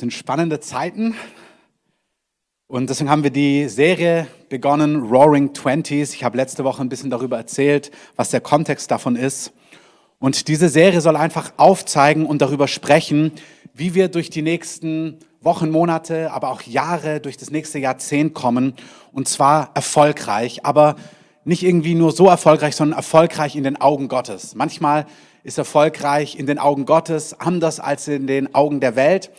sind spannende Zeiten. Und deswegen haben wir die Serie begonnen, Roaring Twenties. Ich habe letzte Woche ein bisschen darüber erzählt, was der Kontext davon ist. Und diese Serie soll einfach aufzeigen und darüber sprechen, wie wir durch die nächsten Wochen, Monate, aber auch Jahre, durch das nächste Jahrzehnt kommen. Und zwar erfolgreich, aber nicht irgendwie nur so erfolgreich, sondern erfolgreich in den Augen Gottes. Manchmal ist erfolgreich in den Augen Gottes anders als in den Augen der Welt.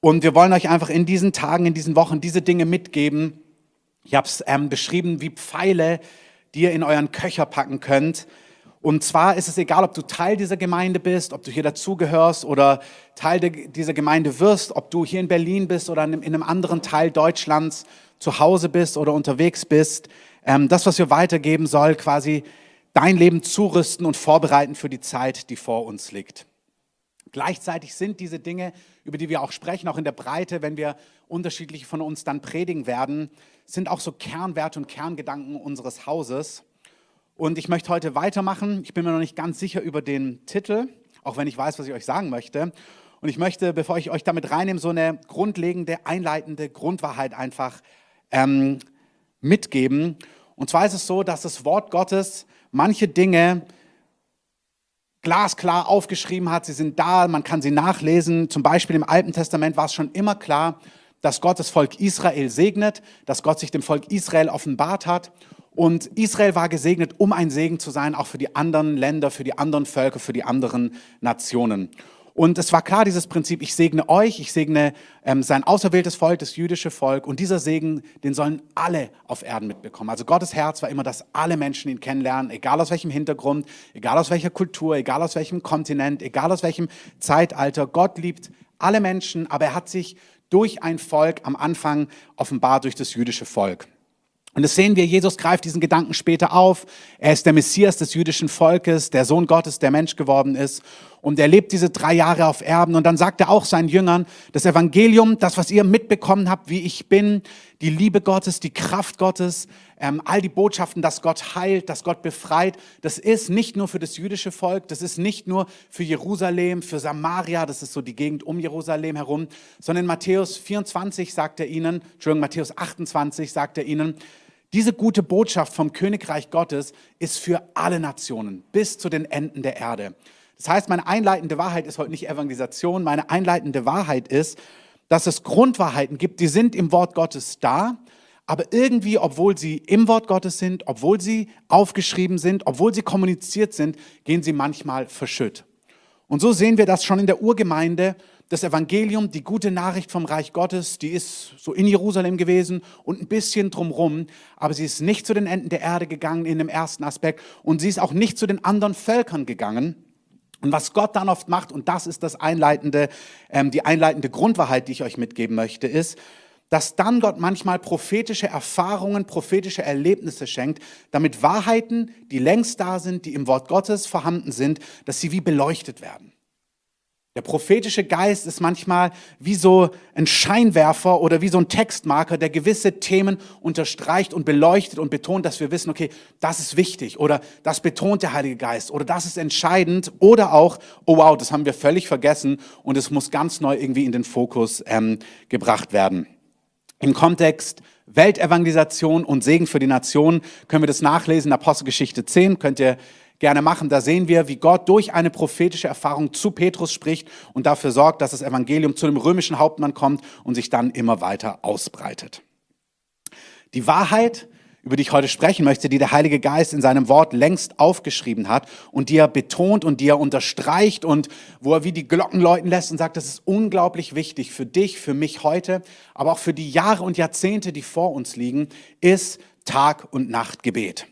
Und wir wollen euch einfach in diesen Tagen, in diesen Wochen diese Dinge mitgeben. Ich habe es ähm, beschrieben wie Pfeile, die ihr in euren Köcher packen könnt. Und zwar ist es egal, ob du Teil dieser Gemeinde bist, ob du hier dazugehörst oder Teil dieser Gemeinde wirst, ob du hier in Berlin bist oder in einem anderen Teil Deutschlands zu Hause bist oder unterwegs bist. Ähm, das, was wir weitergeben, soll quasi dein Leben zurüsten und vorbereiten für die Zeit, die vor uns liegt. Gleichzeitig sind diese Dinge, über die wir auch sprechen, auch in der Breite, wenn wir unterschiedliche von uns dann predigen werden, sind auch so Kernwerte und Kerngedanken unseres Hauses. Und ich möchte heute weitermachen. Ich bin mir noch nicht ganz sicher über den Titel, auch wenn ich weiß, was ich euch sagen möchte. Und ich möchte, bevor ich euch damit reinnehme, so eine grundlegende, einleitende Grundwahrheit einfach ähm, mitgeben. Und zwar ist es so, dass das Wort Gottes manche Dinge glasklar aufgeschrieben hat. Sie sind da, man kann sie nachlesen. Zum Beispiel im Alten Testament war es schon immer klar, dass Gott das Volk Israel segnet, dass Gott sich dem Volk Israel offenbart hat. Und Israel war gesegnet, um ein Segen zu sein, auch für die anderen Länder, für die anderen Völker, für die anderen Nationen. Und es war klar, dieses Prinzip, ich segne euch, ich segne ähm, sein auserwähltes Volk, das jüdische Volk. Und dieser Segen, den sollen alle auf Erden mitbekommen. Also Gottes Herz war immer, dass alle Menschen ihn kennenlernen, egal aus welchem Hintergrund, egal aus welcher Kultur, egal aus welchem Kontinent, egal aus welchem Zeitalter. Gott liebt alle Menschen, aber er hat sich durch ein Volk am Anfang offenbar durch das jüdische Volk. Und das sehen wir, Jesus greift diesen Gedanken später auf. Er ist der Messias des jüdischen Volkes, der Sohn Gottes, der Mensch geworden ist. Und er lebt diese drei Jahre auf Erden. Und dann sagt er auch seinen Jüngern, das Evangelium, das, was ihr mitbekommen habt, wie ich bin, die Liebe Gottes, die Kraft Gottes, ähm, all die Botschaften, dass Gott heilt, dass Gott befreit, das ist nicht nur für das jüdische Volk, das ist nicht nur für Jerusalem, für Samaria, das ist so die Gegend um Jerusalem herum, sondern in Matthäus 24 sagt er ihnen, Entschuldigung, Matthäus 28 sagt er ihnen, diese gute Botschaft vom Königreich Gottes ist für alle Nationen bis zu den Enden der Erde. Das heißt, meine einleitende Wahrheit ist heute nicht Evangelisation, meine einleitende Wahrheit ist, dass es Grundwahrheiten gibt, die sind im Wort Gottes da, aber irgendwie, obwohl sie im Wort Gottes sind, obwohl sie aufgeschrieben sind, obwohl sie kommuniziert sind, gehen sie manchmal verschütt. Und so sehen wir das schon in der Urgemeinde das Evangelium, die gute Nachricht vom Reich Gottes, die ist so in Jerusalem gewesen und ein bisschen drumrum, aber sie ist nicht zu den Enden der Erde gegangen in dem ersten Aspekt und sie ist auch nicht zu den anderen Völkern gegangen. Und was Gott dann oft macht, und das ist das einleitende, ähm, die einleitende Grundwahrheit, die ich euch mitgeben möchte, ist, dass dann Gott manchmal prophetische Erfahrungen, prophetische Erlebnisse schenkt, damit Wahrheiten, die längst da sind, die im Wort Gottes vorhanden sind, dass sie wie beleuchtet werden. Der prophetische Geist ist manchmal wie so ein Scheinwerfer oder wie so ein Textmarker, der gewisse Themen unterstreicht und beleuchtet und betont, dass wir wissen, okay, das ist wichtig oder das betont der Heilige Geist oder das ist entscheidend oder auch, oh wow, das haben wir völlig vergessen und es muss ganz neu irgendwie in den Fokus ähm, gebracht werden. Im Kontext Weltevangelisation und Segen für die Nation können wir das nachlesen, Apostelgeschichte 10, könnt ihr gerne machen. Da sehen wir, wie Gott durch eine prophetische Erfahrung zu Petrus spricht und dafür sorgt, dass das Evangelium zu dem römischen Hauptmann kommt und sich dann immer weiter ausbreitet. Die Wahrheit, über die ich heute sprechen möchte, die der Heilige Geist in seinem Wort längst aufgeschrieben hat und die er betont und die er unterstreicht und wo er wie die Glocken läuten lässt und sagt, das ist unglaublich wichtig für dich, für mich heute, aber auch für die Jahre und Jahrzehnte, die vor uns liegen, ist Tag und Nacht Gebet.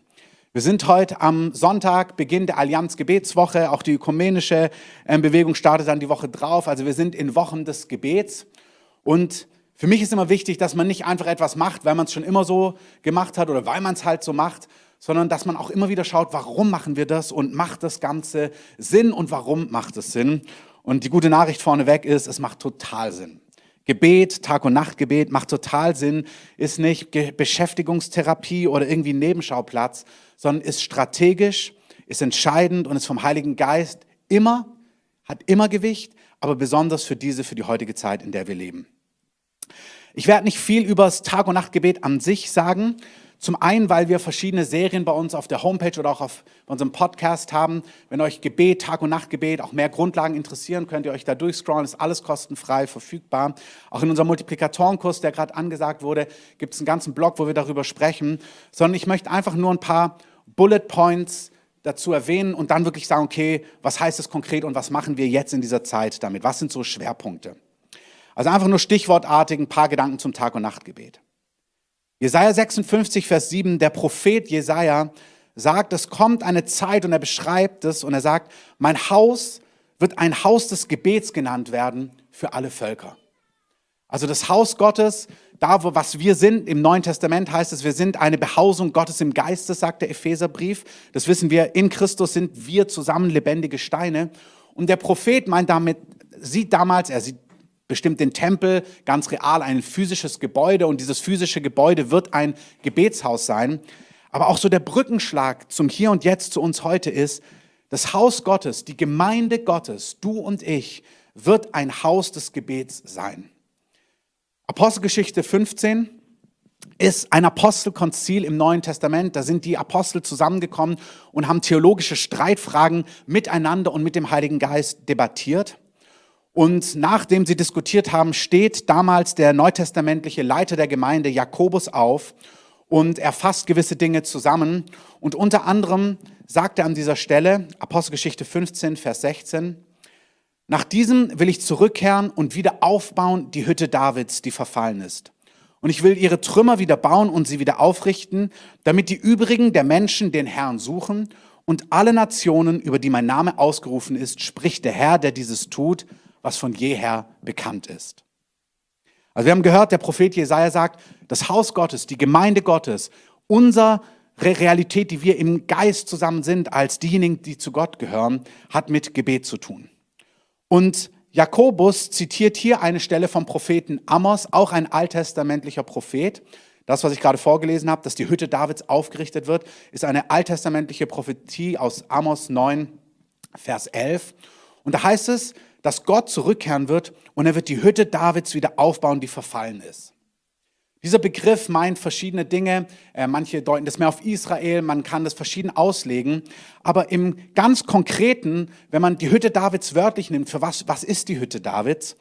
Wir sind heute am Sonntag, Beginn der Allianz Gebetswoche. Auch die ökumenische ähm, Bewegung startet dann die Woche drauf. Also wir sind in Wochen des Gebets. Und für mich ist immer wichtig, dass man nicht einfach etwas macht, weil man es schon immer so gemacht hat oder weil man es halt so macht, sondern dass man auch immer wieder schaut, warum machen wir das und macht das Ganze Sinn und warum macht es Sinn. Und die gute Nachricht vorneweg ist, es macht total Sinn. Gebet, Tag- und Nachtgebet macht total Sinn, ist nicht Beschäftigungstherapie oder irgendwie Nebenschauplatz, sondern ist strategisch, ist entscheidend und ist vom Heiligen Geist immer, hat immer Gewicht, aber besonders für diese, für die heutige Zeit, in der wir leben. Ich werde nicht viel über das Tag- und Nachtgebet an sich sagen. Zum einen, weil wir verschiedene Serien bei uns auf der Homepage oder auch auf unserem Podcast haben. Wenn euch Gebet, Tag- und Nachtgebet, auch mehr Grundlagen interessieren, könnt ihr euch da durchscrollen. Ist alles kostenfrei verfügbar. Auch in unserem Multiplikatorenkurs, der gerade angesagt wurde, gibt es einen ganzen Blog, wo wir darüber sprechen. Sondern ich möchte einfach nur ein paar Bullet Points dazu erwähnen und dann wirklich sagen, okay, was heißt es konkret und was machen wir jetzt in dieser Zeit damit? Was sind so Schwerpunkte? Also einfach nur stichwortartig ein paar Gedanken zum Tag- und Nachtgebet. Jesaja 56, Vers 7, der Prophet Jesaja sagt, es kommt eine Zeit und er beschreibt es und er sagt, mein Haus wird ein Haus des Gebets genannt werden für alle Völker. Also das Haus Gottes, da wo was wir sind, im Neuen Testament heißt es, wir sind eine Behausung Gottes im Geiste, sagt der Epheserbrief. Das wissen wir, in Christus sind wir zusammen lebendige Steine. Und der Prophet meint damit, sieht damals, er sieht bestimmt den Tempel, ganz real ein physisches Gebäude und dieses physische Gebäude wird ein Gebetshaus sein. Aber auch so der Brückenschlag zum Hier und Jetzt zu uns heute ist, das Haus Gottes, die Gemeinde Gottes, du und ich, wird ein Haus des Gebets sein. Apostelgeschichte 15 ist ein Apostelkonzil im Neuen Testament. Da sind die Apostel zusammengekommen und haben theologische Streitfragen miteinander und mit dem Heiligen Geist debattiert. Und nachdem sie diskutiert haben, steht damals der neutestamentliche Leiter der Gemeinde Jakobus auf und er fasst gewisse Dinge zusammen. Und unter anderem sagt er an dieser Stelle, Apostelgeschichte 15, Vers 16, nach diesem will ich zurückkehren und wieder aufbauen die Hütte Davids, die verfallen ist. Und ich will ihre Trümmer wieder bauen und sie wieder aufrichten, damit die übrigen der Menschen den Herrn suchen und alle Nationen, über die mein Name ausgerufen ist, spricht der Herr, der dieses tut, was von jeher bekannt ist. Also wir haben gehört, der Prophet Jesaja sagt, das Haus Gottes, die Gemeinde Gottes, unsere Realität, die wir im Geist zusammen sind, als diejenigen, die zu Gott gehören, hat mit Gebet zu tun. Und Jakobus zitiert hier eine Stelle vom Propheten Amos, auch ein alttestamentlicher Prophet. Das, was ich gerade vorgelesen habe, dass die Hütte Davids aufgerichtet wird, ist eine alttestamentliche Prophetie aus Amos 9, Vers 11. Und da heißt es, dass Gott zurückkehren wird und er wird die Hütte Davids wieder aufbauen, die verfallen ist. Dieser Begriff meint verschiedene Dinge. Äh, manche deuten das mehr auf Israel, man kann das verschieden auslegen. Aber im ganz Konkreten, wenn man die Hütte Davids wörtlich nimmt, für was, was ist die Hütte Davids?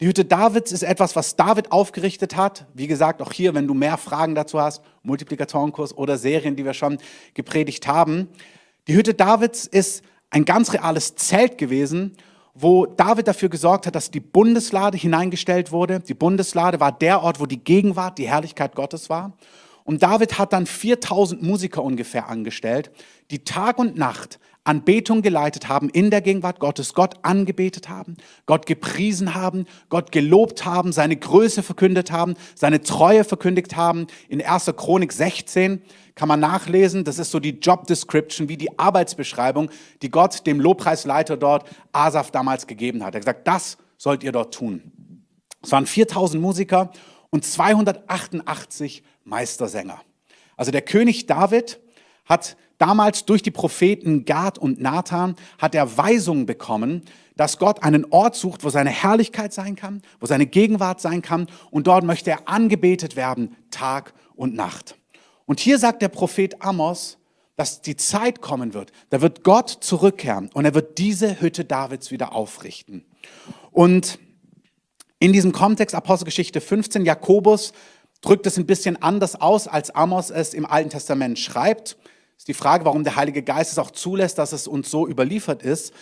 Die Hütte Davids ist etwas, was David aufgerichtet hat. Wie gesagt, auch hier, wenn du mehr Fragen dazu hast, Multiplikatorenkurs oder Serien, die wir schon gepredigt haben. Die Hütte Davids ist ein ganz reales Zelt gewesen wo David dafür gesorgt hat, dass die Bundeslade hineingestellt wurde. Die Bundeslade war der Ort, wo die Gegenwart, die Herrlichkeit Gottes war. Und David hat dann 4000 Musiker ungefähr angestellt, die Tag und Nacht Anbetung geleitet haben in der Gegenwart Gottes, Gott angebetet haben, Gott gepriesen haben, Gott gelobt haben, seine Größe verkündet haben, seine Treue verkündigt haben. In 1. Chronik 16 kann man nachlesen, das ist so die Job Description, wie die Arbeitsbeschreibung, die Gott dem Lobpreisleiter dort, Asaf, damals gegeben hat. Er hat gesagt, das sollt ihr dort tun. Es waren 4000 Musiker und 288 Meistersänger. Also der König David hat damals durch die Propheten Gad und Nathan hat er Weisungen bekommen, dass Gott einen Ort sucht, wo seine Herrlichkeit sein kann, wo seine Gegenwart sein kann und dort möchte er angebetet werden Tag und Nacht. Und hier sagt der Prophet Amos, dass die Zeit kommen wird, da wird Gott zurückkehren und er wird diese Hütte Davids wieder aufrichten. Und in diesem Kontext Apostelgeschichte 15 Jakobus drückt es ein bisschen anders aus, als Amos es im Alten Testament schreibt. Ist die Frage, warum der Heilige Geist es auch zulässt, dass es uns so überliefert ist.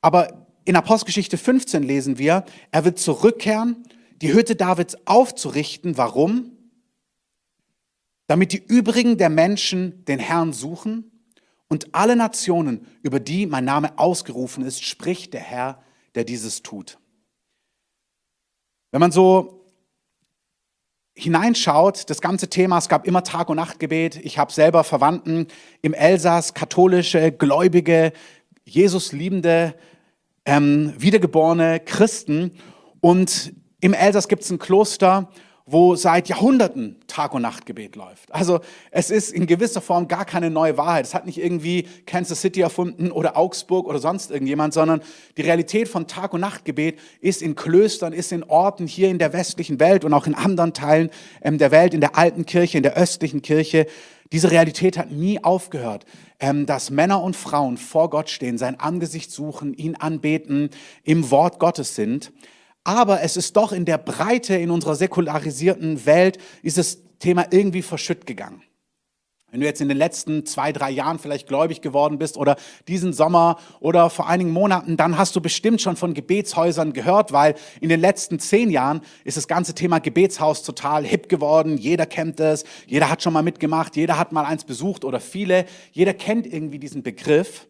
Aber in Apostelgeschichte 15 lesen wir, er wird zurückkehren, die Hütte Davids aufzurichten. Warum? Damit die übrigen der Menschen den Herrn suchen und alle Nationen, über die mein Name ausgerufen ist, spricht der Herr, der dieses tut. Wenn man so hineinschaut, das ganze Thema, es gab immer Tag- und Nachtgebet. Ich habe selber Verwandten im Elsass, katholische, gläubige, Jesus liebende, ähm, wiedergeborene Christen. Und im Elsass gibt es ein Kloster wo seit Jahrhunderten Tag- und Nachtgebet läuft. Also es ist in gewisser Form gar keine neue Wahrheit. Es hat nicht irgendwie Kansas City erfunden oder Augsburg oder sonst irgendjemand, sondern die Realität von Tag- und Nachtgebet ist in Klöstern, ist in Orten hier in der westlichen Welt und auch in anderen Teilen ähm, der Welt, in der alten Kirche, in der östlichen Kirche. Diese Realität hat nie aufgehört, ähm, dass Männer und Frauen vor Gott stehen, sein Angesicht suchen, ihn anbeten, im Wort Gottes sind aber es ist doch in der Breite in unserer säkularisierten Welt ist das Thema irgendwie verschütt gegangen. Wenn du jetzt in den letzten zwei, drei Jahren vielleicht gläubig geworden bist oder diesen Sommer oder vor einigen Monaten, dann hast du bestimmt schon von Gebetshäusern gehört, weil in den letzten zehn Jahren ist das ganze Thema Gebetshaus total hip geworden. Jeder kennt es, jeder hat schon mal mitgemacht, jeder hat mal eins besucht oder viele. Jeder kennt irgendwie diesen Begriff.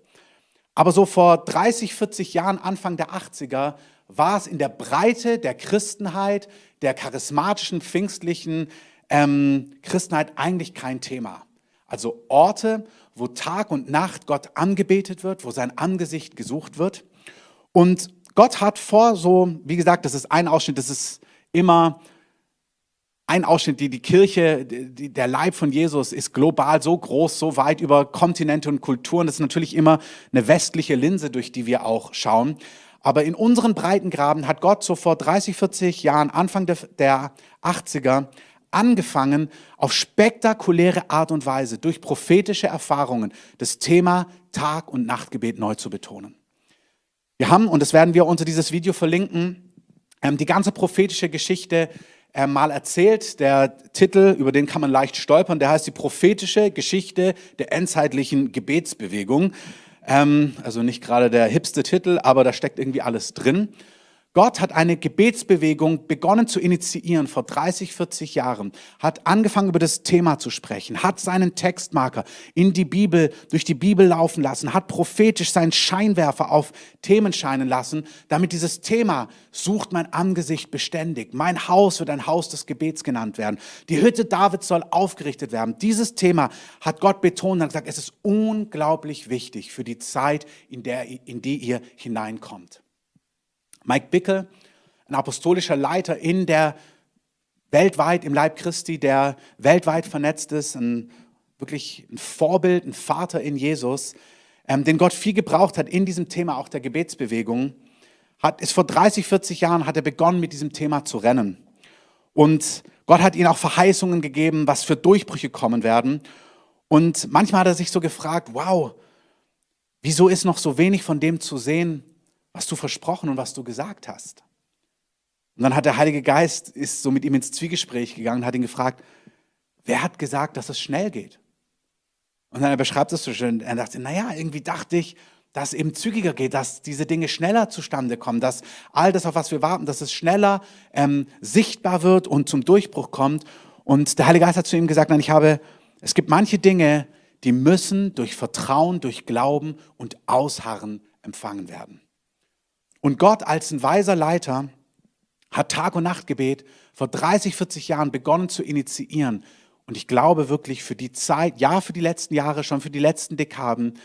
Aber so vor 30, 40 Jahren, Anfang der 80er, war es in der Breite der Christenheit, der charismatischen, pfingstlichen ähm, Christenheit eigentlich kein Thema. Also Orte, wo Tag und Nacht Gott angebetet wird, wo sein Angesicht gesucht wird. Und Gott hat vor so, wie gesagt, das ist ein Ausschnitt, das ist immer ein Ausschnitt, die, die Kirche, die, der Leib von Jesus ist global so groß, so weit über Kontinente und Kulturen. Das ist natürlich immer eine westliche Linse, durch die wir auch schauen. Aber in unseren Breitengraben hat Gott so vor 30, 40 Jahren, Anfang der, der 80er, angefangen, auf spektakuläre Art und Weise durch prophetische Erfahrungen das Thema Tag- und Nachtgebet neu zu betonen. Wir haben, und das werden wir unter dieses Video verlinken, ähm, die ganze prophetische Geschichte äh, mal erzählt. Der Titel, über den kann man leicht stolpern, der heißt die prophetische Geschichte der endzeitlichen Gebetsbewegung. Ähm, also nicht gerade der hipste Titel, aber da steckt irgendwie alles drin. Gott hat eine Gebetsbewegung begonnen zu initiieren vor 30, 40 Jahren, hat angefangen über das Thema zu sprechen, hat seinen Textmarker in die Bibel, durch die Bibel laufen lassen, hat prophetisch seinen Scheinwerfer auf Themen scheinen lassen, damit dieses Thema sucht mein Angesicht beständig. Mein Haus wird ein Haus des Gebets genannt werden. Die Hütte Davids soll aufgerichtet werden. Dieses Thema hat Gott betont und gesagt, es ist unglaublich wichtig für die Zeit, in, der, in die ihr hineinkommt. Mike Bickel, ein apostolischer Leiter in der weltweit im Leib Christi, der weltweit vernetzt ist, ein wirklich ein Vorbild, ein Vater in Jesus, ähm, den Gott viel gebraucht hat in diesem Thema auch der Gebetsbewegung, hat, ist vor 30, 40 Jahren hat er begonnen mit diesem Thema zu rennen. Und Gott hat ihm auch Verheißungen gegeben, was für Durchbrüche kommen werden. Und manchmal hat er sich so gefragt, wow, wieso ist noch so wenig von dem zu sehen, was du versprochen und was du gesagt hast. Und dann hat der Heilige Geist, ist so mit ihm ins Zwiegespräch gegangen und hat ihn gefragt, wer hat gesagt, dass es schnell geht? Und dann er beschreibt es so schön, er dachte, naja, irgendwie dachte ich, dass eben zügiger geht, dass diese Dinge schneller zustande kommen, dass all das, auf was wir warten, dass es schneller ähm, sichtbar wird und zum Durchbruch kommt. Und der Heilige Geist hat zu ihm gesagt, nein, ich habe, es gibt manche Dinge, die müssen durch Vertrauen, durch Glauben und Ausharren empfangen werden. Und Gott als ein weiser Leiter hat Tag- und Nachtgebet vor 30, 40 Jahren begonnen zu initiieren. Und ich glaube wirklich für die Zeit, ja für die letzten Jahre, schon für die letzten Dekaden,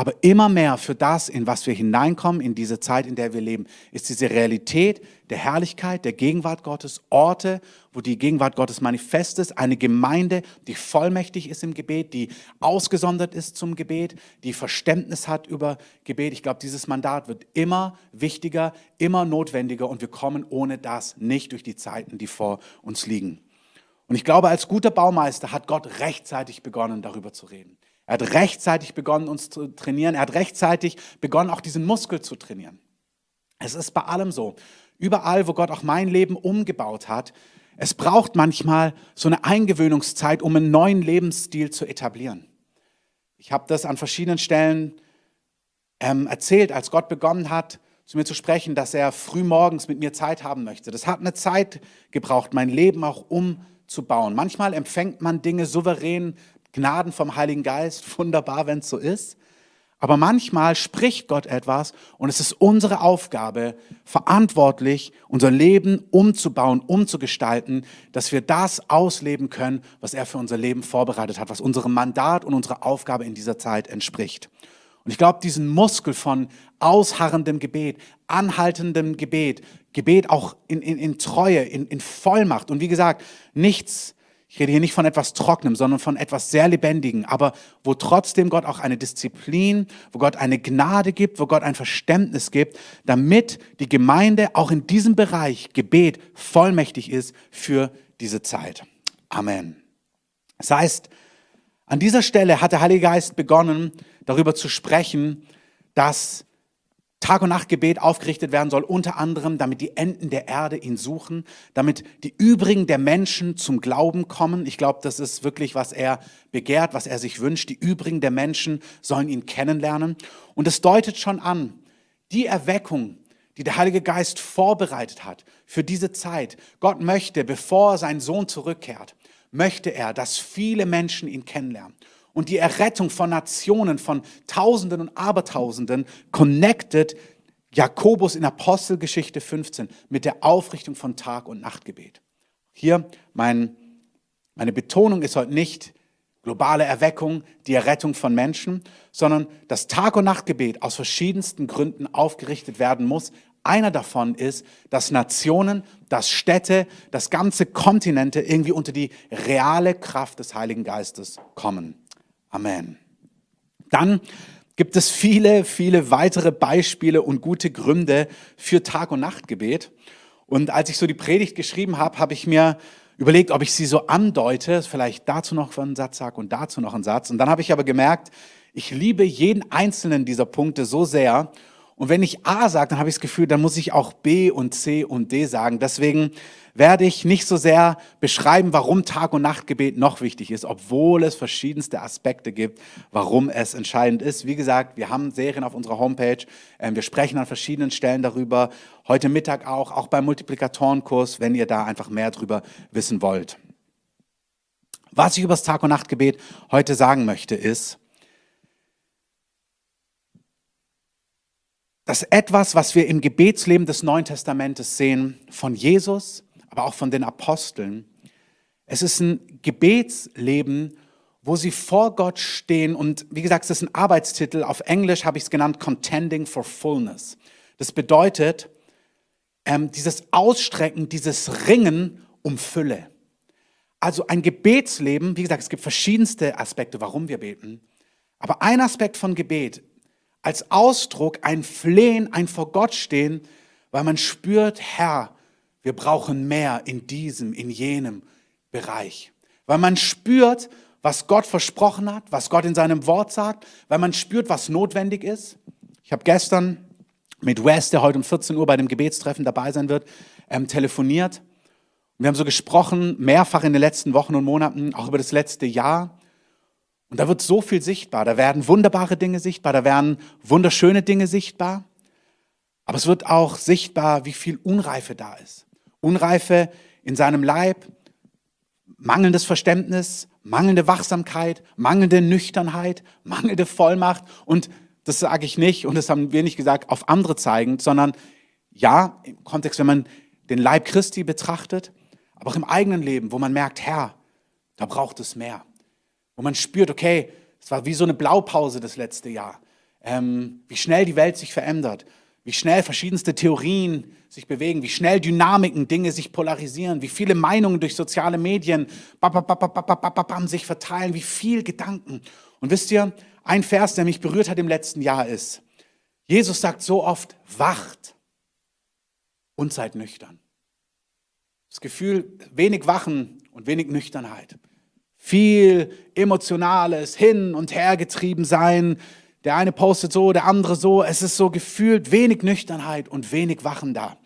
aber immer mehr für das, in was wir hineinkommen, in diese Zeit, in der wir leben, ist diese Realität der Herrlichkeit, der Gegenwart Gottes, Orte, wo die Gegenwart Gottes manifest ist, eine Gemeinde, die vollmächtig ist im Gebet, die ausgesondert ist zum Gebet, die Verständnis hat über Gebet. Ich glaube, dieses Mandat wird immer wichtiger, immer notwendiger und wir kommen ohne das nicht durch die Zeiten, die vor uns liegen. Und ich glaube, als guter Baumeister hat Gott rechtzeitig begonnen, darüber zu reden. Er hat rechtzeitig begonnen, uns zu trainieren. Er hat rechtzeitig begonnen, auch diesen Muskel zu trainieren. Es ist bei allem so. Überall, wo Gott auch mein Leben umgebaut hat, es braucht manchmal so eine Eingewöhnungszeit, um einen neuen Lebensstil zu etablieren. Ich habe das an verschiedenen Stellen ähm, erzählt, als Gott begonnen hat, zu mir zu sprechen, dass er früh morgens mit mir Zeit haben möchte. Das hat eine Zeit gebraucht, mein Leben auch umzubauen. Manchmal empfängt man Dinge souverän Gnaden vom Heiligen Geist, wunderbar, wenn es so ist. Aber manchmal spricht Gott etwas und es ist unsere Aufgabe, verantwortlich unser Leben umzubauen, umzugestalten, dass wir das ausleben können, was er für unser Leben vorbereitet hat, was unserem Mandat und unserer Aufgabe in dieser Zeit entspricht. Und ich glaube, diesen Muskel von ausharrendem Gebet, anhaltendem Gebet, Gebet auch in, in, in Treue, in, in Vollmacht. Und wie gesagt, nichts, ich rede hier nicht von etwas Trockenem, sondern von etwas sehr Lebendigen, aber wo trotzdem Gott auch eine Disziplin, wo Gott eine Gnade gibt, wo Gott ein Verständnis gibt, damit die Gemeinde auch in diesem Bereich Gebet vollmächtig ist für diese Zeit. Amen. Das heißt, an dieser Stelle hat der Heilige Geist begonnen, darüber zu sprechen, dass Tag- und Nachtgebet aufgerichtet werden soll, unter anderem, damit die Enden der Erde ihn suchen, damit die übrigen der Menschen zum Glauben kommen. Ich glaube, das ist wirklich, was er begehrt, was er sich wünscht. Die übrigen der Menschen sollen ihn kennenlernen. Und es deutet schon an, die Erweckung, die der Heilige Geist vorbereitet hat für diese Zeit. Gott möchte, bevor sein Sohn zurückkehrt, möchte er, dass viele Menschen ihn kennenlernen. Und die Errettung von Nationen, von Tausenden und Abertausenden, connected Jakobus in Apostelgeschichte 15 mit der Aufrichtung von Tag- und Nachtgebet. Hier mein, meine Betonung ist heute nicht globale Erweckung, die Errettung von Menschen, sondern dass Tag- und Nachtgebet aus verschiedensten Gründen aufgerichtet werden muss, einer davon ist, dass Nationen, dass Städte, dass ganze Kontinente irgendwie unter die reale Kraft des Heiligen Geistes kommen. Amen. Dann gibt es viele, viele weitere Beispiele und gute Gründe für Tag- und Nachtgebet. Und als ich so die Predigt geschrieben habe, habe ich mir überlegt, ob ich sie so andeute, vielleicht dazu noch einen Satz sage und dazu noch einen Satz. Und dann habe ich aber gemerkt, ich liebe jeden einzelnen dieser Punkte so sehr und wenn ich A sage, dann habe ich das Gefühl, dann muss ich auch B und C und D sagen. Deswegen werde ich nicht so sehr beschreiben, warum Tag- und Nachtgebet noch wichtig ist, obwohl es verschiedenste Aspekte gibt, warum es entscheidend ist. Wie gesagt, wir haben Serien auf unserer Homepage. Ähm, wir sprechen an verschiedenen Stellen darüber. Heute Mittag auch, auch beim Multiplikatorenkurs, wenn ihr da einfach mehr darüber wissen wollt. Was ich über das Tag- und Nachtgebet heute sagen möchte, ist, dass etwas, was wir im Gebetsleben des Neuen Testamentes sehen, von Jesus, aber auch von den Aposteln, es ist ein Gebetsleben, wo sie vor Gott stehen und wie gesagt, es ist ein Arbeitstitel, auf Englisch habe ich es genannt, Contending for Fullness. Das bedeutet, ähm, dieses Ausstrecken, dieses Ringen um Fülle. Also ein Gebetsleben, wie gesagt, es gibt verschiedenste Aspekte, warum wir beten, aber ein Aspekt von Gebet als Ausdruck ein Flehen, ein vor Gott stehen, weil man spürt, Herr, wir brauchen mehr in diesem, in jenem Bereich. Weil man spürt, was Gott versprochen hat, was Gott in seinem Wort sagt, weil man spürt, was notwendig ist. Ich habe gestern mit Wes, der heute um 14 Uhr bei dem Gebetstreffen dabei sein wird, ähm, telefoniert. wir haben so gesprochen, mehrfach in den letzten Wochen und Monaten, auch über das letzte Jahr. Und da wird so viel sichtbar. Da werden wunderbare Dinge sichtbar, da werden wunderschöne Dinge sichtbar. Aber es wird auch sichtbar, wie viel Unreife da ist. Unreife in seinem Leib, mangelndes Verständnis, mangelnde Wachsamkeit, mangelnde Nüchternheit, mangelnde Vollmacht. Und das sage ich nicht und das haben wir nicht gesagt, auf andere zeigend, sondern ja, im Kontext, wenn man den Leib Christi betrachtet, aber auch im eigenen Leben, wo man merkt, Herr, da braucht es mehr wo man spürt, okay, es war wie so eine Blaupause das letzte Jahr, ähm, wie schnell die Welt sich verändert, wie schnell verschiedenste Theorien sich bewegen, wie schnell Dynamiken, Dinge sich polarisieren, wie viele Meinungen durch soziale Medien sich verteilen, wie viel Gedanken. Und wisst ihr, ein Vers, der mich berührt hat im letzten Jahr ist, Jesus sagt so oft, wacht und seid nüchtern. Das Gefühl, wenig Wachen und wenig Nüchternheit viel emotionales Hin und Her getrieben sein. Der eine postet so, der andere so. Es ist so gefühlt wenig Nüchternheit und wenig Wachen da.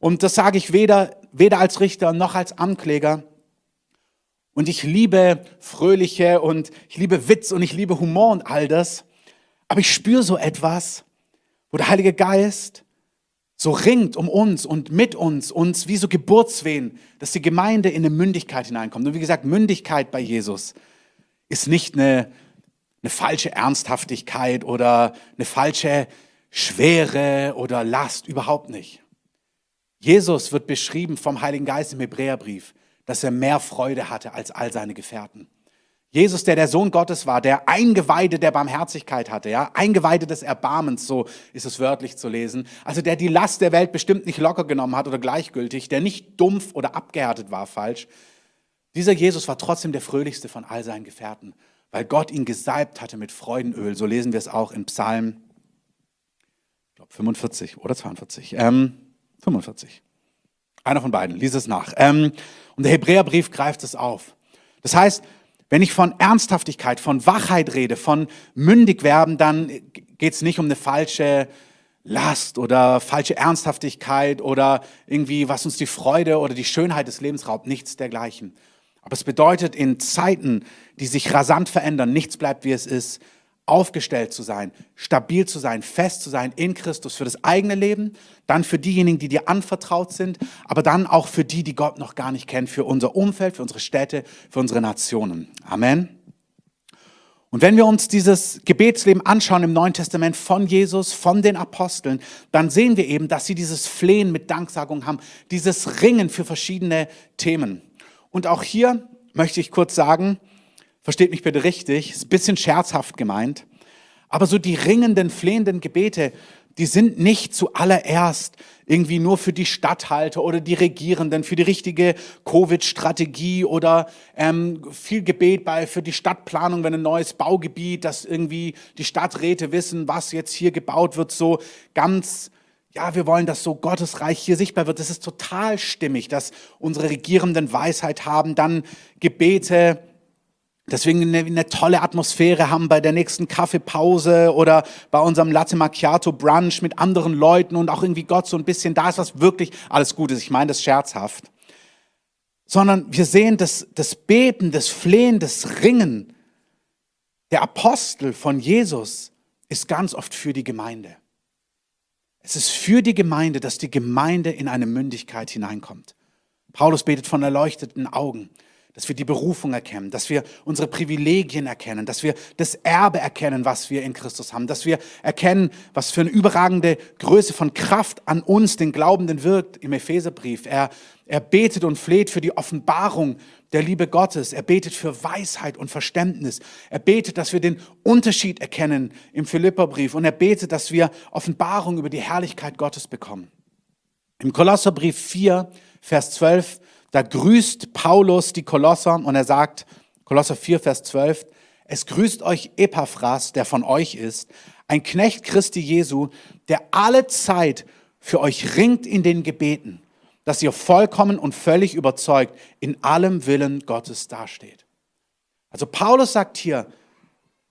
Und das sage ich weder, weder als Richter noch als Ankläger. Und ich liebe fröhliche und ich liebe Witz und ich liebe Humor und all das. Aber ich spüre so etwas, wo der Heilige Geist so ringt um uns und mit uns, uns wie so Geburtswehen, dass die Gemeinde in eine Mündigkeit hineinkommt. Und wie gesagt, Mündigkeit bei Jesus ist nicht eine, eine falsche Ernsthaftigkeit oder eine falsche Schwere oder Last, überhaupt nicht. Jesus wird beschrieben vom Heiligen Geist im Hebräerbrief, dass er mehr Freude hatte als all seine Gefährten. Jesus, der der Sohn Gottes war, der Eingeweide der Barmherzigkeit hatte, ja, Eingeweide des Erbarmens, so ist es wörtlich zu lesen. Also der die Last der Welt bestimmt nicht locker genommen hat oder gleichgültig, der nicht dumpf oder abgehärtet war, falsch. Dieser Jesus war trotzdem der fröhlichste von all seinen Gefährten, weil Gott ihn gesalbt hatte mit Freudenöl. So lesen wir es auch in Psalm, ich glaube 45 oder 42, ähm, 45. Einer von beiden, lies es nach. Ähm, und der Hebräerbrief greift es auf. Das heißt, wenn ich von Ernsthaftigkeit, von Wachheit rede, von mündig werden, dann geht es nicht um eine falsche Last oder falsche Ernsthaftigkeit oder irgendwie, was uns die Freude oder die Schönheit des Lebens raubt, nichts dergleichen. Aber es bedeutet in Zeiten, die sich rasant verändern, nichts bleibt wie es ist, aufgestellt zu sein, stabil zu sein, fest zu sein in Christus für das eigene Leben, dann für diejenigen, die dir anvertraut sind, aber dann auch für die, die Gott noch gar nicht kennt, für unser Umfeld, für unsere Städte, für unsere Nationen. Amen. Und wenn wir uns dieses Gebetsleben anschauen im Neuen Testament von Jesus, von den Aposteln, dann sehen wir eben, dass sie dieses Flehen mit Danksagung haben, dieses Ringen für verschiedene Themen. Und auch hier möchte ich kurz sagen, versteht mich bitte richtig, ist ein bisschen scherzhaft gemeint, aber so die ringenden, flehenden Gebete, die sind nicht zuallererst irgendwie nur für die Stadthalter oder die Regierenden, für die richtige Covid-Strategie oder ähm, viel Gebet bei, für die Stadtplanung, wenn ein neues Baugebiet, dass irgendwie die Stadträte wissen, was jetzt hier gebaut wird, so ganz ja, wir wollen, dass so Gottes Reich hier sichtbar wird. Das ist total stimmig, dass unsere Regierenden Weisheit haben, dann Gebete, deswegen eine, eine, tolle Atmosphäre haben bei der nächsten Kaffeepause oder bei unserem Latte Macchiato Brunch mit anderen Leuten und auch irgendwie Gott so ein bisschen da ist, was wirklich alles gut ist. Ich meine das scherzhaft. Sondern wir sehen das, das Beten, das Flehen, das Ringen. Der Apostel von Jesus ist ganz oft für die Gemeinde. Es ist für die Gemeinde, dass die Gemeinde in eine Mündigkeit hineinkommt. Paulus betet von erleuchteten Augen dass wir die Berufung erkennen, dass wir unsere Privilegien erkennen, dass wir das Erbe erkennen, was wir in Christus haben, dass wir erkennen, was für eine überragende Größe von Kraft an uns, den Glaubenden, wirkt im Epheserbrief. Er, er betet und fleht für die Offenbarung der Liebe Gottes. Er betet für Weisheit und Verständnis. Er betet, dass wir den Unterschied erkennen im Philipperbrief und er betet, dass wir Offenbarung über die Herrlichkeit Gottes bekommen. Im Kolosserbrief 4, Vers 12 da grüßt Paulus die Kolosser und er sagt, Kolosser 4, Vers 12, es grüßt euch Epaphras, der von euch ist, ein Knecht Christi Jesu, der alle Zeit für euch ringt in den Gebeten, dass ihr vollkommen und völlig überzeugt in allem Willen Gottes dasteht. Also Paulus sagt hier,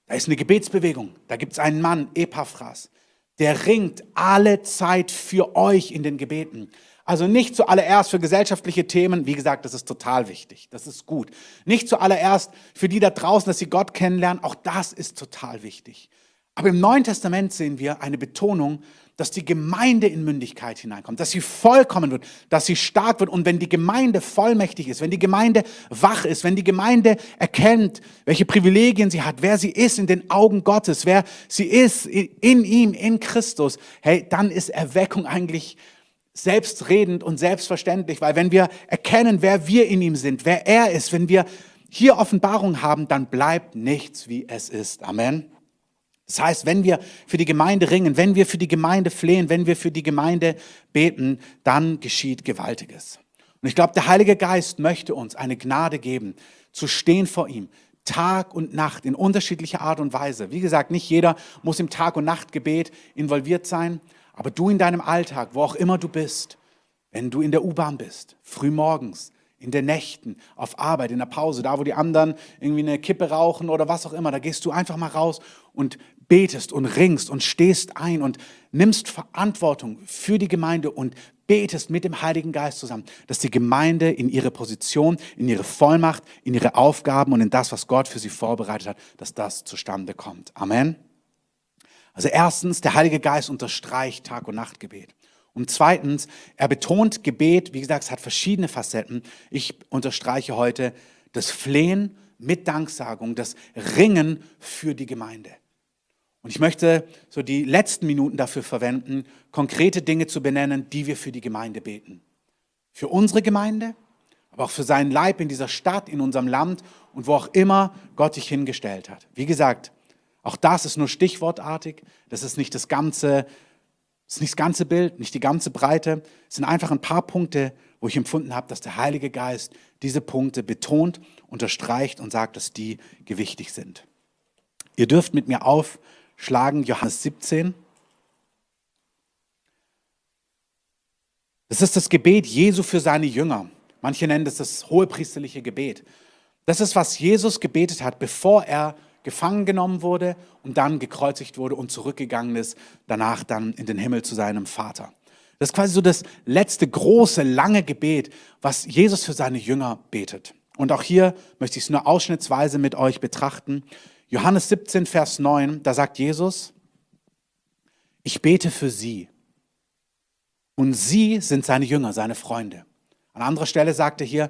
da ist eine Gebetsbewegung, da gibt es einen Mann, Epaphras, der ringt alle Zeit für euch in den Gebeten. Also nicht zuallererst für gesellschaftliche Themen, wie gesagt, das ist total wichtig, das ist gut. Nicht zuallererst für die da draußen, dass sie Gott kennenlernen, auch das ist total wichtig. Aber im Neuen Testament sehen wir eine Betonung, dass die Gemeinde in Mündigkeit hineinkommt, dass sie vollkommen wird, dass sie stark wird. Und wenn die Gemeinde vollmächtig ist, wenn die Gemeinde wach ist, wenn die Gemeinde erkennt, welche Privilegien sie hat, wer sie ist in den Augen Gottes, wer sie ist in ihm, in Christus, hey, dann ist Erweckung eigentlich selbstredend und selbstverständlich, weil wenn wir erkennen, wer wir in ihm sind, wer er ist, wenn wir hier Offenbarung haben, dann bleibt nichts, wie es ist. Amen. Das heißt, wenn wir für die Gemeinde ringen, wenn wir für die Gemeinde flehen, wenn wir für die Gemeinde beten, dann geschieht Gewaltiges. Und ich glaube, der Heilige Geist möchte uns eine Gnade geben, zu stehen vor ihm, Tag und Nacht in unterschiedlicher Art und Weise. Wie gesagt, nicht jeder muss im Tag- und Nachtgebet involviert sein, aber du in deinem Alltag, wo auch immer du bist, wenn du in der U-Bahn bist, früh morgens, in den Nächten, auf Arbeit, in der Pause, da wo die anderen irgendwie eine Kippe rauchen oder was auch immer, da gehst du einfach mal raus und betest und ringst und stehst ein und nimmst Verantwortung für die Gemeinde und betest mit dem Heiligen Geist zusammen, dass die Gemeinde in ihre Position, in ihre Vollmacht, in ihre Aufgaben und in das, was Gott für sie vorbereitet hat, dass das zustande kommt. Amen. Also erstens, der Heilige Geist unterstreicht Tag- und Nachtgebet. Und zweitens, er betont Gebet, wie gesagt, es hat verschiedene Facetten. Ich unterstreiche heute das Flehen mit Danksagung, das Ringen für die Gemeinde. Und ich möchte so die letzten Minuten dafür verwenden, konkrete Dinge zu benennen, die wir für die Gemeinde beten. Für unsere Gemeinde, aber auch für seinen Leib in dieser Stadt, in unserem Land und wo auch immer Gott dich hingestellt hat. Wie gesagt, auch das ist nur stichwortartig, das ist nicht das ganze, das ist nicht das ganze Bild, nicht die ganze Breite, es sind einfach ein paar Punkte, wo ich empfunden habe, dass der Heilige Geist diese Punkte betont, unterstreicht und sagt, dass die gewichtig sind. Ihr dürft mit mir aufschlagen, Johannes 17. Das ist das Gebet Jesu für seine Jünger. Manche nennen das das hohepriesterliche Gebet. Das ist, was Jesus gebetet hat, bevor er gefangen genommen wurde und dann gekreuzigt wurde und zurückgegangen ist, danach dann in den Himmel zu seinem Vater. Das ist quasi so das letzte große, lange Gebet, was Jesus für seine Jünger betet. Und auch hier möchte ich es nur ausschnittsweise mit euch betrachten. Johannes 17, Vers 9, da sagt Jesus, ich bete für sie. Und sie sind seine Jünger, seine Freunde. An anderer Stelle sagt er hier,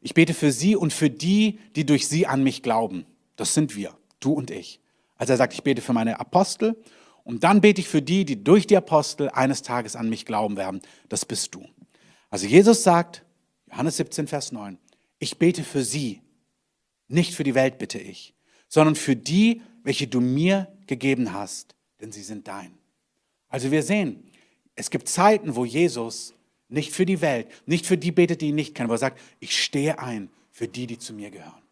ich bete für sie und für die, die durch sie an mich glauben. Das sind wir, du und ich. Also er sagt, ich bete für meine Apostel und dann bete ich für die, die durch die Apostel eines Tages an mich glauben werden. Das bist du. Also Jesus sagt, Johannes 17, Vers 9, ich bete für sie, nicht für die Welt bitte ich, sondern für die, welche du mir gegeben hast, denn sie sind dein. Also wir sehen, es gibt Zeiten, wo Jesus nicht für die Welt, nicht für die betet, die ihn nicht kennen, aber er sagt, ich stehe ein für die, die zu mir gehören.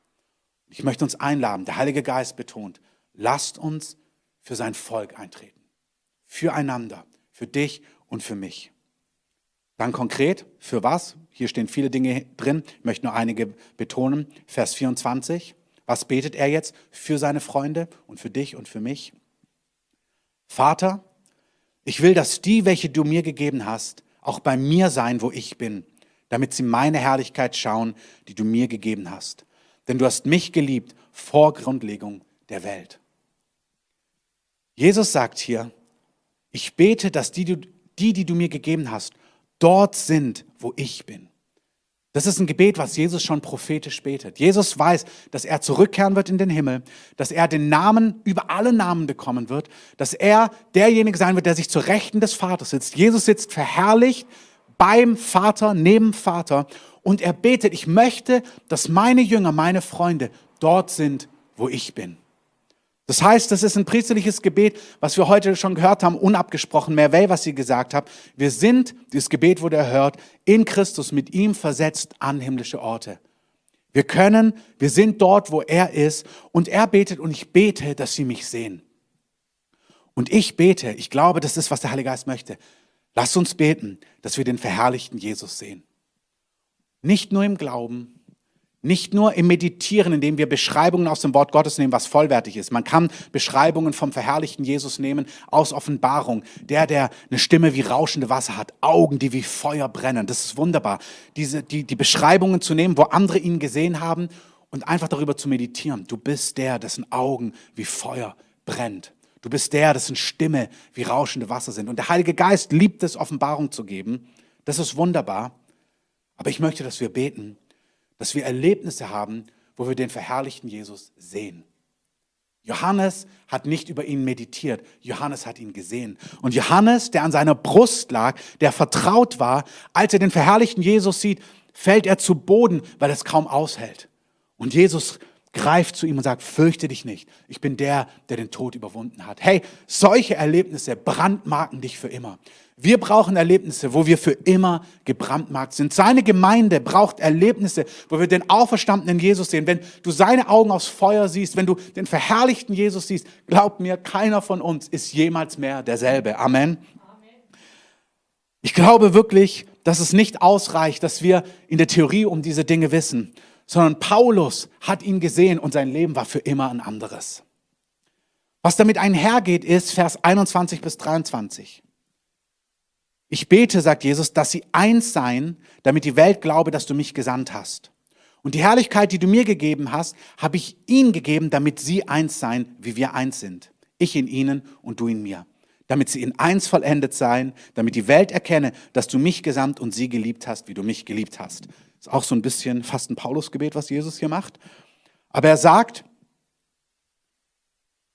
Ich möchte uns einladen, der Heilige Geist betont, lasst uns für sein Volk eintreten. Füreinander, für dich und für mich. Dann konkret, für was? Hier stehen viele Dinge drin, ich möchte nur einige betonen. Vers 24, was betet er jetzt für seine Freunde und für dich und für mich? Vater, ich will, dass die, welche du mir gegeben hast, auch bei mir sein, wo ich bin, damit sie meine Herrlichkeit schauen, die du mir gegeben hast. Denn du hast mich geliebt vor Grundlegung der Welt. Jesus sagt hier, ich bete, dass die, die, die du mir gegeben hast, dort sind, wo ich bin. Das ist ein Gebet, was Jesus schon prophetisch betet. Jesus weiß, dass er zurückkehren wird in den Himmel, dass er den Namen über alle Namen bekommen wird, dass er derjenige sein wird, der sich zur Rechten des Vaters sitzt. Jesus sitzt verherrlicht beim Vater, neben Vater und er betet, ich möchte, dass meine Jünger, meine Freunde dort sind, wo ich bin. Das heißt, das ist ein priesterliches Gebet, was wir heute schon gehört haben, unabgesprochen, mehr Merveille, was sie gesagt hat. Wir sind, dieses Gebet wurde erhört, in Christus mit ihm versetzt an himmlische Orte. Wir können, wir sind dort, wo er ist und er betet und ich bete, dass sie mich sehen. Und ich bete, ich glaube, das ist, was der Heilige Geist möchte. Lass uns beten, dass wir den verherrlichten Jesus sehen. Nicht nur im Glauben, nicht nur im Meditieren, indem wir Beschreibungen aus dem Wort Gottes nehmen, was vollwertig ist. Man kann Beschreibungen vom verherrlichten Jesus nehmen aus Offenbarung. Der, der eine Stimme wie rauschende Wasser hat, Augen, die wie Feuer brennen. Das ist wunderbar. Diese, die, die Beschreibungen zu nehmen, wo andere ihn gesehen haben und einfach darüber zu meditieren. Du bist der, dessen Augen wie Feuer brennt. Du bist der, dessen Stimme wie rauschende Wasser sind. Und der Heilige Geist liebt es, Offenbarung zu geben. Das ist wunderbar. Aber ich möchte, dass wir beten dass wir Erlebnisse haben, wo wir den verherrlichten Jesus sehen. Johannes hat nicht über ihn meditiert, Johannes hat ihn gesehen. Und Johannes, der an seiner Brust lag, der vertraut war, als er den verherrlichten Jesus sieht, fällt er zu Boden, weil er es kaum aushält. Und Jesus greift zu ihm und sagt, fürchte dich nicht, ich bin der, der den Tod überwunden hat. Hey, solche Erlebnisse brandmarken dich für immer. Wir brauchen Erlebnisse, wo wir für immer gebrandmarkt sind. Seine Gemeinde braucht Erlebnisse, wo wir den auferstandenen Jesus sehen. Wenn du seine Augen aus Feuer siehst, wenn du den verherrlichten Jesus siehst, glaub mir, keiner von uns ist jemals mehr derselbe. Amen. Ich glaube wirklich, dass es nicht ausreicht, dass wir in der Theorie um diese Dinge wissen, sondern Paulus hat ihn gesehen und sein Leben war für immer ein anderes. Was damit einhergeht, ist Vers 21 bis 23. Ich bete, sagt Jesus, dass sie eins seien, damit die Welt glaube, dass du mich gesandt hast. Und die Herrlichkeit, die du mir gegeben hast, habe ich ihnen gegeben, damit sie eins seien, wie wir eins sind. Ich in ihnen und du in mir. Damit sie in eins vollendet seien, damit die Welt erkenne, dass du mich gesandt und sie geliebt hast, wie du mich geliebt hast. Ist auch so ein bisschen fast ein Paulusgebet, was Jesus hier macht. Aber er sagt,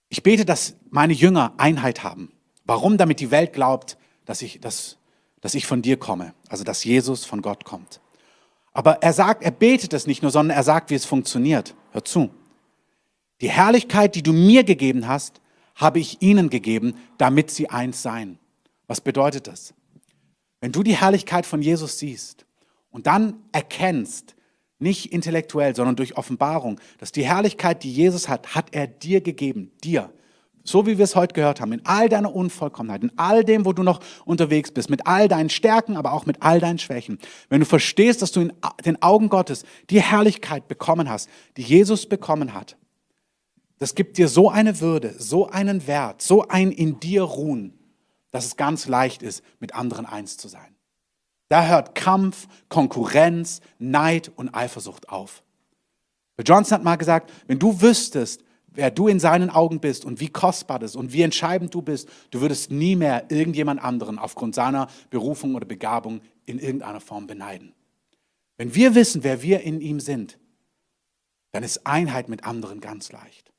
ich bete, dass meine Jünger Einheit haben. Warum? Damit die Welt glaubt, dass ich, dass dass ich von dir komme, also dass Jesus von Gott kommt. Aber er sagt, er betet es nicht nur, sondern er sagt, wie es funktioniert. Hör zu. Die Herrlichkeit, die du mir gegeben hast, habe ich ihnen gegeben, damit sie eins seien. Was bedeutet das? Wenn du die Herrlichkeit von Jesus siehst und dann erkennst, nicht intellektuell, sondern durch Offenbarung, dass die Herrlichkeit, die Jesus hat, hat er dir gegeben, dir. So wie wir es heute gehört haben, in all deiner Unvollkommenheit, in all dem, wo du noch unterwegs bist, mit all deinen Stärken, aber auch mit all deinen Schwächen. Wenn du verstehst, dass du in den Augen Gottes die Herrlichkeit bekommen hast, die Jesus bekommen hat, das gibt dir so eine Würde, so einen Wert, so ein in dir ruhen, dass es ganz leicht ist, mit anderen eins zu sein. Da hört Kampf, Konkurrenz, Neid und Eifersucht auf. Johnson hat mal gesagt, wenn du wüsstest, wer du in seinen Augen bist und wie kostbar das und wie entscheidend du bist, du würdest nie mehr irgendjemand anderen aufgrund seiner Berufung oder Begabung in irgendeiner Form beneiden. Wenn wir wissen, wer wir in ihm sind, dann ist Einheit mit anderen ganz leicht.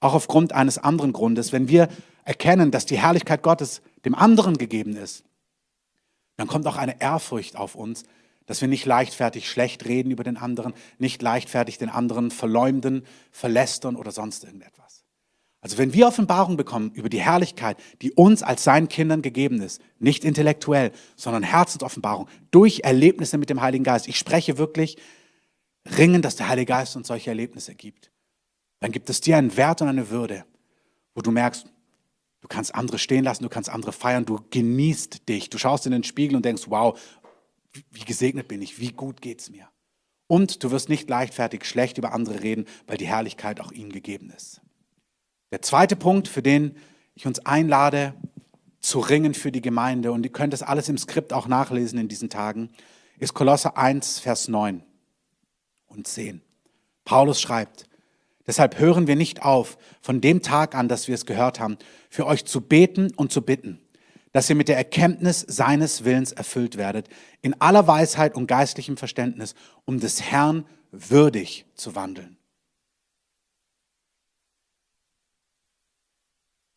Auch aufgrund eines anderen Grundes, wenn wir erkennen, dass die Herrlichkeit Gottes dem anderen gegeben ist, dann kommt auch eine Ehrfurcht auf uns, dass wir nicht leichtfertig schlecht reden über den anderen, nicht leichtfertig den anderen verleumden, verlästern oder sonst irgendetwas. Also wenn wir Offenbarung bekommen über die Herrlichkeit, die uns als seinen Kindern gegeben ist, nicht intellektuell, sondern Herzensoffenbarung, durch Erlebnisse mit dem Heiligen Geist, ich spreche wirklich ringen, dass der Heilige Geist uns solche Erlebnisse gibt, dann gibt es dir einen Wert und eine Würde, wo du merkst, du kannst andere stehen lassen, du kannst andere feiern, du genießt dich, du schaust in den Spiegel und denkst, wow, wie gesegnet bin ich, wie gut geht es mir. Und du wirst nicht leichtfertig schlecht über andere reden, weil die Herrlichkeit auch ihnen gegeben ist. Der zweite Punkt, für den ich uns einlade, zu ringen für die Gemeinde, und ihr könnt das alles im Skript auch nachlesen in diesen Tagen, ist Kolosser 1, Vers 9 und 10. Paulus schreibt, deshalb hören wir nicht auf, von dem Tag an, dass wir es gehört haben, für euch zu beten und zu bitten dass ihr mit der Erkenntnis seines Willens erfüllt werdet, in aller Weisheit und geistlichem Verständnis, um des Herrn würdig zu wandeln.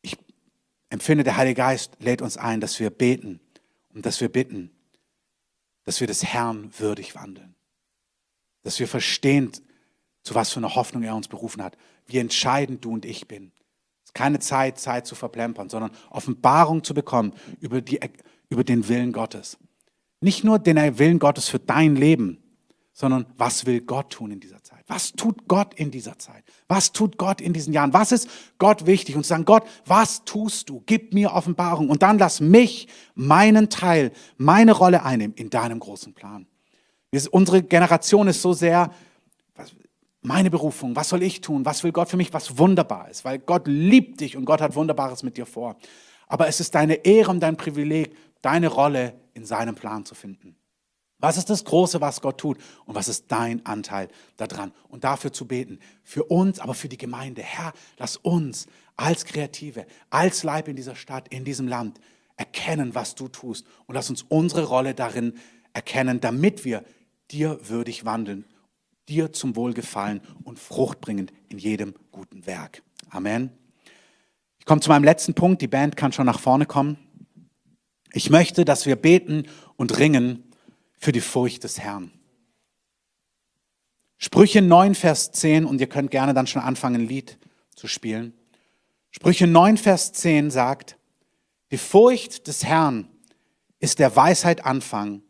Ich empfinde, der Heilige Geist lädt uns ein, dass wir beten und dass wir bitten, dass wir des Herrn würdig wandeln. Dass wir verstehen, zu was für einer Hoffnung er uns berufen hat, wie entscheidend du und ich bin keine Zeit, Zeit zu verplempern, sondern Offenbarung zu bekommen über, die, über den Willen Gottes. Nicht nur den Willen Gottes für dein Leben, sondern was will Gott tun in dieser Zeit? Was tut Gott in dieser Zeit? Was tut Gott in diesen Jahren? Was ist Gott wichtig? Und zu sagen, Gott, was tust du? Gib mir Offenbarung und dann lass mich meinen Teil, meine Rolle einnehmen in deinem großen Plan. Unsere Generation ist so sehr meine Berufung, was soll ich tun, was will Gott für mich, was wunderbar ist, weil Gott liebt dich und Gott hat Wunderbares mit dir vor. Aber es ist deine Ehre und dein Privileg, deine Rolle in seinem Plan zu finden. Was ist das Große, was Gott tut und was ist dein Anteil daran? Und dafür zu beten, für uns, aber für die Gemeinde. Herr, lass uns als Kreative, als Leib in dieser Stadt, in diesem Land erkennen, was du tust und lass uns unsere Rolle darin erkennen, damit wir dir würdig wandeln dir zum Wohlgefallen und fruchtbringend in jedem guten Werk. Amen. Ich komme zu meinem letzten Punkt. Die Band kann schon nach vorne kommen. Ich möchte, dass wir beten und ringen für die Furcht des Herrn. Sprüche 9, Vers 10, und ihr könnt gerne dann schon anfangen, ein Lied zu spielen. Sprüche 9, Vers 10 sagt, die Furcht des Herrn ist der Weisheit Anfang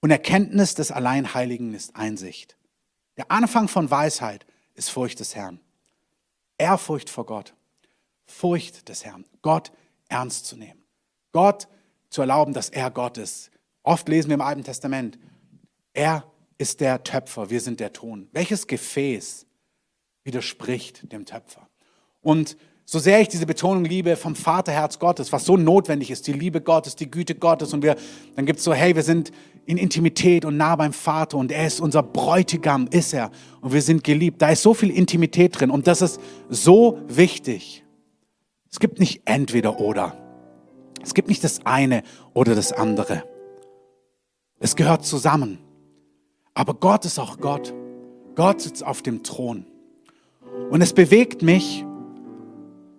und Erkenntnis des Alleinheiligen ist Einsicht. Der Anfang von Weisheit ist Furcht des Herrn. Ehrfurcht vor Gott. Furcht des Herrn. Gott ernst zu nehmen. Gott zu erlauben, dass er Gott ist. Oft lesen wir im Alten Testament, er ist der Töpfer, wir sind der Ton. Welches Gefäß widerspricht dem Töpfer? Und so sehr ich diese Betonung liebe vom Vaterherz Gottes, was so notwendig ist, die Liebe Gottes, die Güte Gottes und wir, dann gibt es so, hey, wir sind in Intimität und nah beim Vater und er ist unser Bräutigam, ist er und wir sind geliebt. Da ist so viel Intimität drin und das ist so wichtig. Es gibt nicht entweder oder. Es gibt nicht das eine oder das andere. Es gehört zusammen. Aber Gott ist auch Gott. Gott sitzt auf dem Thron. Und es bewegt mich,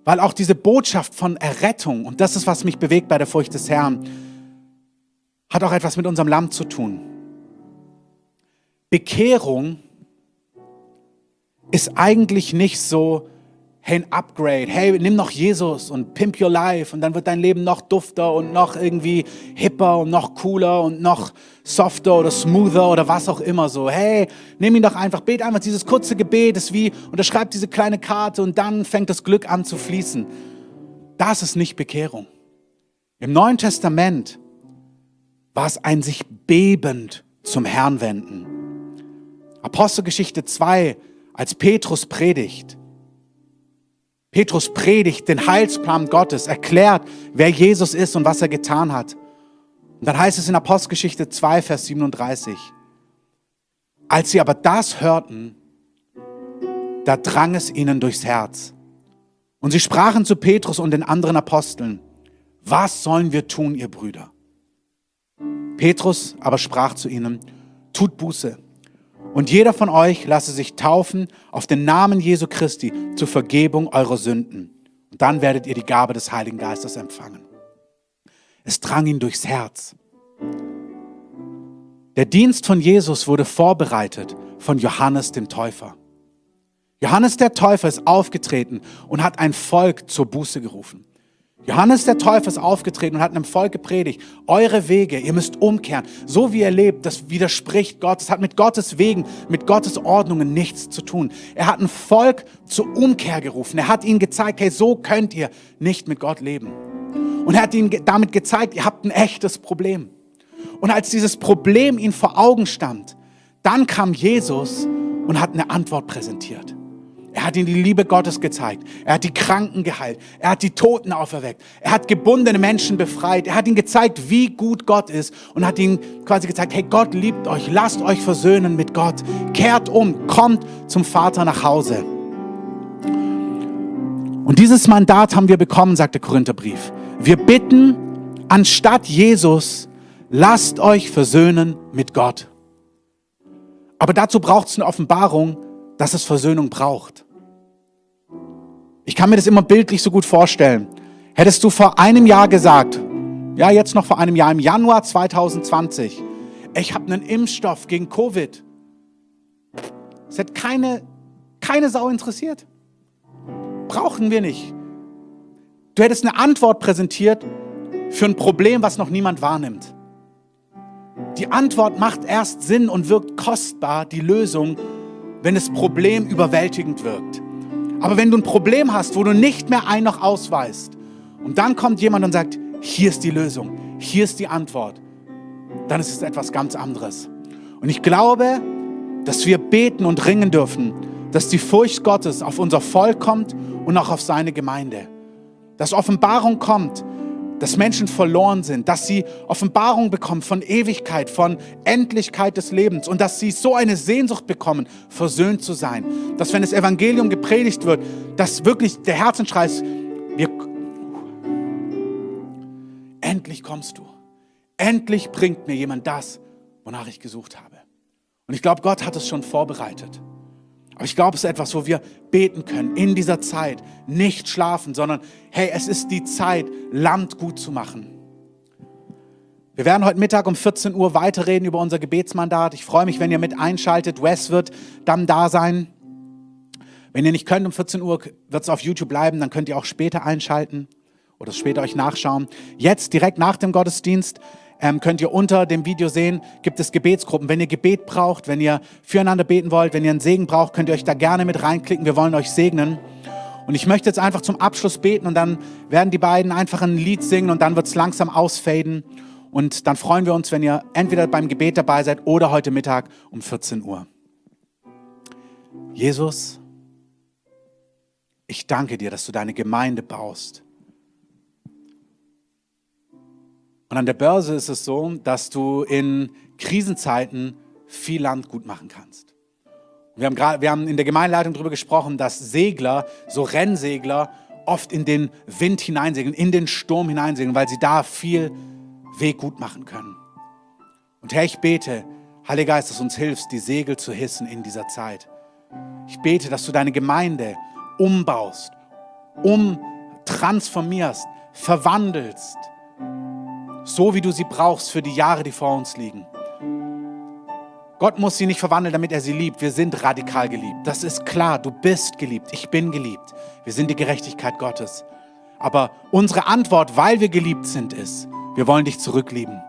weil auch diese Botschaft von Errettung, und das ist, was mich bewegt bei der Furcht des Herrn, hat auch etwas mit unserem Lamm zu tun. Bekehrung ist eigentlich nicht so, hey, ein Upgrade, hey, nimm noch Jesus und pimp your life und dann wird dein Leben noch dufter und noch irgendwie hipper und noch cooler und noch softer oder smoother oder was auch immer so. Hey, nimm ihn doch einfach, bet einfach dieses kurze Gebet, ist wie, unterschreib diese kleine Karte und dann fängt das Glück an zu fließen. Das ist nicht Bekehrung. Im Neuen Testament war es ein sich bebend zum Herrn wenden. Apostelgeschichte 2, als Petrus predigt. Petrus predigt den Heilsplan Gottes, erklärt, wer Jesus ist und was er getan hat. Und dann heißt es in Apostelgeschichte 2, Vers 37, als sie aber das hörten, da drang es ihnen durchs Herz. Und sie sprachen zu Petrus und den anderen Aposteln, was sollen wir tun, ihr Brüder? Petrus aber sprach zu ihnen, tut Buße. Und jeder von euch lasse sich taufen auf den Namen Jesu Christi zur Vergebung eurer Sünden. Und dann werdet ihr die Gabe des Heiligen Geistes empfangen. Es drang ihn durchs Herz. Der Dienst von Jesus wurde vorbereitet von Johannes dem Täufer. Johannes der Täufer ist aufgetreten und hat ein Volk zur Buße gerufen. Johannes der Täufer ist aufgetreten und hat einem Volk gepredigt, eure Wege, ihr müsst umkehren. So wie ihr lebt, das widerspricht Gott. Es hat mit Gottes Wegen, mit Gottes Ordnungen nichts zu tun. Er hat ein Volk zur Umkehr gerufen. Er hat ihnen gezeigt, hey, so könnt ihr nicht mit Gott leben. Und er hat ihnen damit gezeigt, ihr habt ein echtes Problem. Und als dieses Problem ihnen vor Augen stand, dann kam Jesus und hat eine Antwort präsentiert. Er hat ihnen die Liebe Gottes gezeigt. Er hat die Kranken geheilt. Er hat die Toten auferweckt. Er hat gebundene Menschen befreit. Er hat ihnen gezeigt, wie gut Gott ist und hat ihnen quasi gezeigt, hey, Gott liebt euch. Lasst euch versöhnen mit Gott. Kehrt um. Kommt zum Vater nach Hause. Und dieses Mandat haben wir bekommen, sagt der Korintherbrief. Wir bitten, anstatt Jesus, lasst euch versöhnen mit Gott. Aber dazu braucht es eine Offenbarung, dass es Versöhnung braucht. Ich kann mir das immer bildlich so gut vorstellen. Hättest du vor einem Jahr gesagt, ja jetzt noch vor einem Jahr, im Januar 2020, ich habe einen Impfstoff gegen Covid. Es hätte keine, keine Sau interessiert. Brauchen wir nicht. Du hättest eine Antwort präsentiert für ein Problem, was noch niemand wahrnimmt. Die Antwort macht erst Sinn und wirkt kostbar, die Lösung, wenn das Problem überwältigend wirkt. Aber wenn du ein Problem hast, wo du nicht mehr ein noch ausweist, und dann kommt jemand und sagt, hier ist die Lösung, hier ist die Antwort, dann ist es etwas ganz anderes. Und ich glaube, dass wir beten und ringen dürfen, dass die Furcht Gottes auf unser Volk kommt und auch auf seine Gemeinde. Dass Offenbarung kommt, dass Menschen verloren sind, dass sie Offenbarung bekommen von Ewigkeit, von Endlichkeit des Lebens und dass sie so eine Sehnsucht bekommen, versöhnt zu sein. Dass wenn das Evangelium gepredigt wird, dass wirklich der Herzensschrei ist, wir, endlich kommst du. Endlich bringt mir jemand das, wonach ich gesucht habe. Und ich glaube, Gott hat es schon vorbereitet. Aber ich glaube, es ist etwas, wo wir beten können in dieser Zeit, nicht schlafen, sondern hey, es ist die Zeit, Land gut zu machen. Wir werden heute Mittag um 14 Uhr weiterreden über unser Gebetsmandat. Ich freue mich, wenn ihr mit einschaltet. Wes wird dann da sein. Wenn ihr nicht könnt, um 14 Uhr wird es auf YouTube bleiben, dann könnt ihr auch später einschalten oder später euch nachschauen. Jetzt, direkt nach dem Gottesdienst, ähm, könnt ihr unter dem Video sehen, gibt es Gebetsgruppen. Wenn ihr Gebet braucht, wenn ihr füreinander beten wollt, wenn ihr einen Segen braucht, könnt ihr euch da gerne mit reinklicken. Wir wollen euch segnen. Und ich möchte jetzt einfach zum Abschluss beten und dann werden die beiden einfach ein Lied singen und dann wird es langsam ausfaden. Und dann freuen wir uns, wenn ihr entweder beim Gebet dabei seid oder heute Mittag um 14 Uhr. Jesus, ich danke dir, dass du deine Gemeinde baust. Und an der Börse ist es so, dass du in Krisenzeiten viel Land gut machen kannst. Wir haben, grad, wir haben in der Gemeindeleitung darüber gesprochen, dass Segler, so Rennsegler, oft in den Wind hineinsegeln, in den Sturm hineinsegeln, weil sie da viel Weg gut machen können. Und Herr, ich bete, Heiliger Geist, dass du uns hilfst, die Segel zu hissen in dieser Zeit. Ich bete, dass du deine Gemeinde umbaust, umtransformierst, verwandelst, so wie du sie brauchst für die Jahre, die vor uns liegen. Gott muss sie nicht verwandeln, damit er sie liebt. Wir sind radikal geliebt. Das ist klar. Du bist geliebt. Ich bin geliebt. Wir sind die Gerechtigkeit Gottes. Aber unsere Antwort, weil wir geliebt sind, ist, wir wollen dich zurücklieben.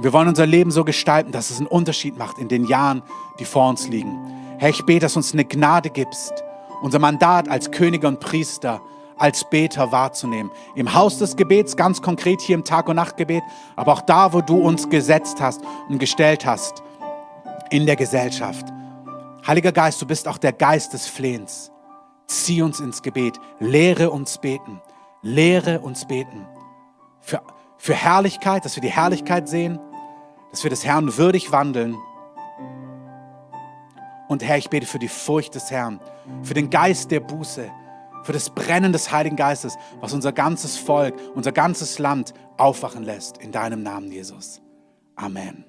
wir wollen unser Leben so gestalten, dass es einen Unterschied macht in den Jahren, die vor uns liegen. Herr, ich bete, dass du uns eine Gnade gibst, unser Mandat als Könige und Priester, als Beter wahrzunehmen. Im Haus des Gebets, ganz konkret hier im Tag- und Nachtgebet, aber auch da, wo du uns gesetzt hast und gestellt hast in der Gesellschaft. Heiliger Geist, du bist auch der Geist des Flehens. Zieh uns ins Gebet, lehre uns beten, lehre uns beten. Für, für Herrlichkeit, dass wir die Herrlichkeit sehen, dass wir des Herrn würdig wandeln. Und Herr, ich bete für die Furcht des Herrn, für den Geist der Buße, für das Brennen des Heiligen Geistes, was unser ganzes Volk, unser ganzes Land aufwachen lässt. In deinem Namen, Jesus. Amen.